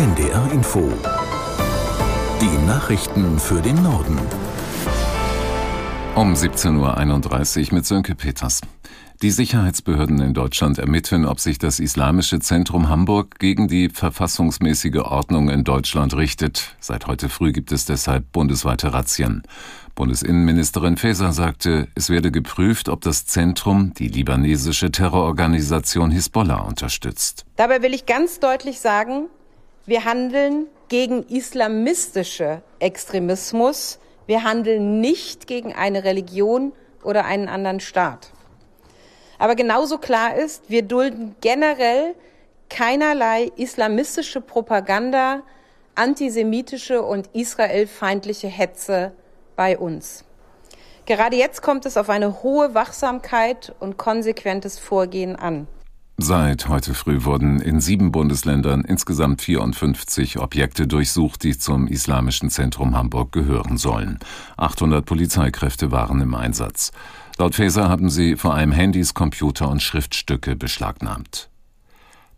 NDR Info. Die Nachrichten für den Norden. Um 17.31 Uhr mit Sönke Peters. Die Sicherheitsbehörden in Deutschland ermitteln, ob sich das Islamische Zentrum Hamburg gegen die verfassungsmäßige Ordnung in Deutschland richtet. Seit heute früh gibt es deshalb bundesweite Razzien. Bundesinnenministerin Faeser sagte, es werde geprüft, ob das Zentrum die libanesische Terrororganisation Hisbollah unterstützt. Dabei will ich ganz deutlich sagen, wir handeln gegen islamistische Extremismus. Wir handeln nicht gegen eine Religion oder einen anderen Staat. Aber genauso klar ist, wir dulden generell keinerlei islamistische Propaganda, antisemitische und israelfeindliche Hetze bei uns. Gerade jetzt kommt es auf eine hohe Wachsamkeit und konsequentes Vorgehen an. Seit heute früh wurden in sieben Bundesländern insgesamt 54 Objekte durchsucht, die zum Islamischen Zentrum Hamburg gehören sollen. 800 Polizeikräfte waren im Einsatz. Laut Faeser haben sie vor allem Handys, Computer und Schriftstücke beschlagnahmt.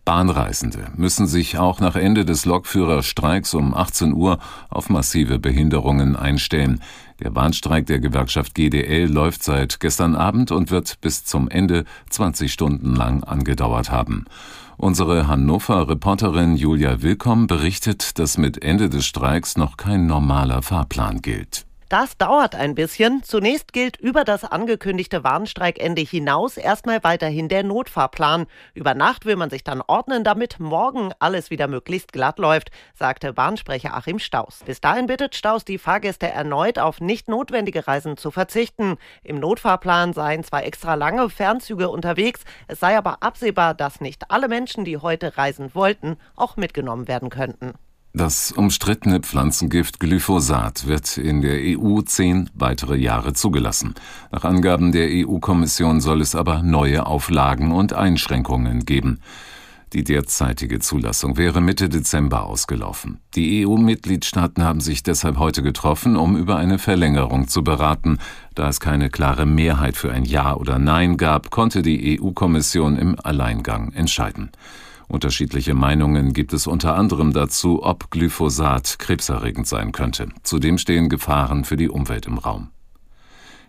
Bahnreisende müssen sich auch nach Ende des Lokführerstreiks um 18 Uhr auf massive Behinderungen einstellen. Der Bahnstreik der Gewerkschaft GDL läuft seit gestern Abend und wird bis zum Ende 20 Stunden lang angedauert haben. Unsere Hannover-Reporterin Julia Willkomm berichtet, dass mit Ende des Streiks noch kein normaler Fahrplan gilt. Das dauert ein bisschen. Zunächst gilt über das angekündigte Warnstreikende hinaus erstmal weiterhin der Notfahrplan. Über Nacht will man sich dann ordnen, damit morgen alles wieder möglichst glatt läuft, sagte Bahnsprecher Achim Staus. Bis dahin bittet Staus die Fahrgäste erneut auf nicht notwendige Reisen zu verzichten. Im Notfahrplan seien zwar extra lange Fernzüge unterwegs, es sei aber absehbar, dass nicht alle Menschen, die heute reisen wollten, auch mitgenommen werden könnten. Das umstrittene Pflanzengift Glyphosat wird in der EU zehn weitere Jahre zugelassen. Nach Angaben der EU-Kommission soll es aber neue Auflagen und Einschränkungen geben. Die derzeitige Zulassung wäre Mitte Dezember ausgelaufen. Die EU-Mitgliedstaaten haben sich deshalb heute getroffen, um über eine Verlängerung zu beraten. Da es keine klare Mehrheit für ein Ja oder Nein gab, konnte die EU-Kommission im Alleingang entscheiden. Unterschiedliche Meinungen gibt es unter anderem dazu, ob Glyphosat krebserregend sein könnte. Zudem stehen Gefahren für die Umwelt im Raum.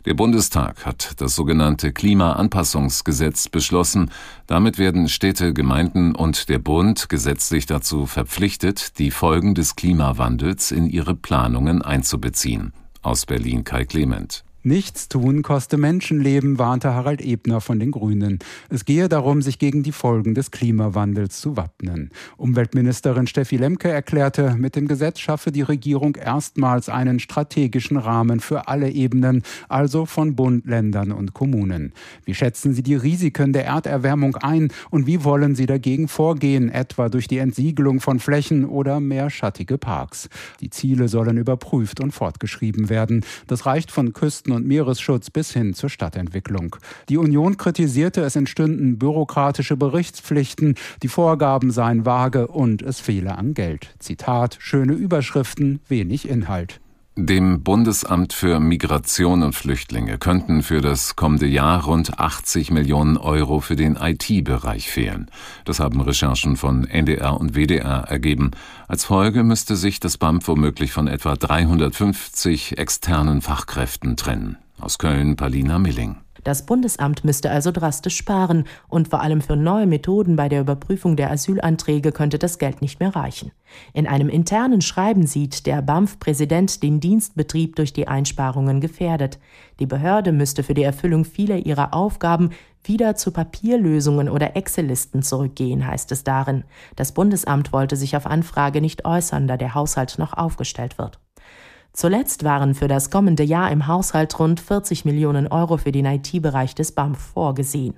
Der Bundestag hat das sogenannte Klimaanpassungsgesetz beschlossen. Damit werden Städte, Gemeinden und der Bund gesetzlich dazu verpflichtet, die Folgen des Klimawandels in ihre Planungen einzubeziehen. Aus Berlin Kai Clement. Nichts tun koste Menschenleben, warnte Harald Ebner von den Grünen. Es gehe darum, sich gegen die Folgen des Klimawandels zu wappnen. Umweltministerin Steffi Lemke erklärte, mit dem Gesetz schaffe die Regierung erstmals einen strategischen Rahmen für alle Ebenen, also von Bund, Ländern und Kommunen. Wie schätzen Sie die Risiken der Erderwärmung ein und wie wollen Sie dagegen vorgehen, etwa durch die Entsiegelung von Flächen oder mehr schattige Parks? Die Ziele sollen überprüft und fortgeschrieben werden. Das reicht von Küsten und Meeresschutz bis hin zur Stadtentwicklung. Die Union kritisierte, es entstünden bürokratische Berichtspflichten, die Vorgaben seien vage und es fehle an Geld. Zitat, schöne Überschriften, wenig Inhalt. Dem Bundesamt für Migration und Flüchtlinge könnten für das kommende Jahr rund 80 Millionen Euro für den IT-Bereich fehlen. Das haben Recherchen von NDR und WDR ergeben. Als Folge müsste sich das BAMF womöglich von etwa 350 externen Fachkräften trennen. Aus Köln Palina Milling. Das Bundesamt müsste also drastisch sparen und vor allem für neue Methoden bei der Überprüfung der Asylanträge könnte das Geld nicht mehr reichen. In einem internen Schreiben sieht der BAMF-Präsident den Dienstbetrieb durch die Einsparungen gefährdet. Die Behörde müsste für die Erfüllung vieler ihrer Aufgaben wieder zu Papierlösungen oder Excel-Listen zurückgehen, heißt es darin. Das Bundesamt wollte sich auf Anfrage nicht äußern, da der Haushalt noch aufgestellt wird. Zuletzt waren für das kommende Jahr im Haushalt rund 40 Millionen Euro für den IT-Bereich des BAMF vorgesehen.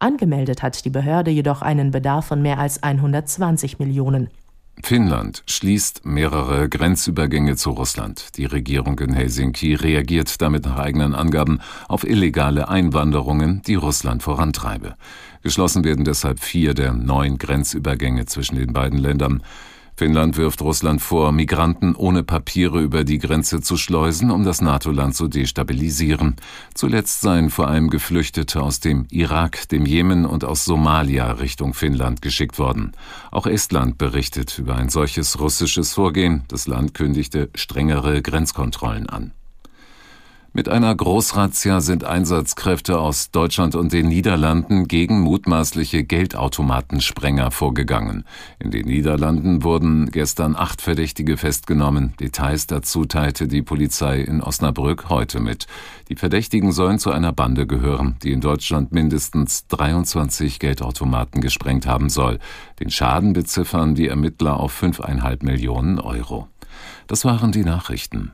Angemeldet hat die Behörde jedoch einen Bedarf von mehr als 120 Millionen. Finnland schließt mehrere Grenzübergänge zu Russland. Die Regierung in Helsinki reagiert damit nach eigenen Angaben auf illegale Einwanderungen, die Russland vorantreibe. Geschlossen werden deshalb vier der neun Grenzübergänge zwischen den beiden Ländern. Finnland wirft Russland vor, Migranten ohne Papiere über die Grenze zu schleusen, um das NATO-Land zu destabilisieren. Zuletzt seien vor allem Geflüchtete aus dem Irak, dem Jemen und aus Somalia Richtung Finnland geschickt worden. Auch Estland berichtet über ein solches russisches Vorgehen. Das Land kündigte strengere Grenzkontrollen an. Mit einer Großrazzia sind Einsatzkräfte aus Deutschland und den Niederlanden gegen mutmaßliche Geldautomatensprenger vorgegangen. In den Niederlanden wurden gestern acht Verdächtige festgenommen. Details dazu teilte die Polizei in Osnabrück heute mit. Die Verdächtigen sollen zu einer Bande gehören, die in Deutschland mindestens 23 Geldautomaten gesprengt haben soll. Den Schaden beziffern die Ermittler auf fünfeinhalb Millionen Euro. Das waren die Nachrichten.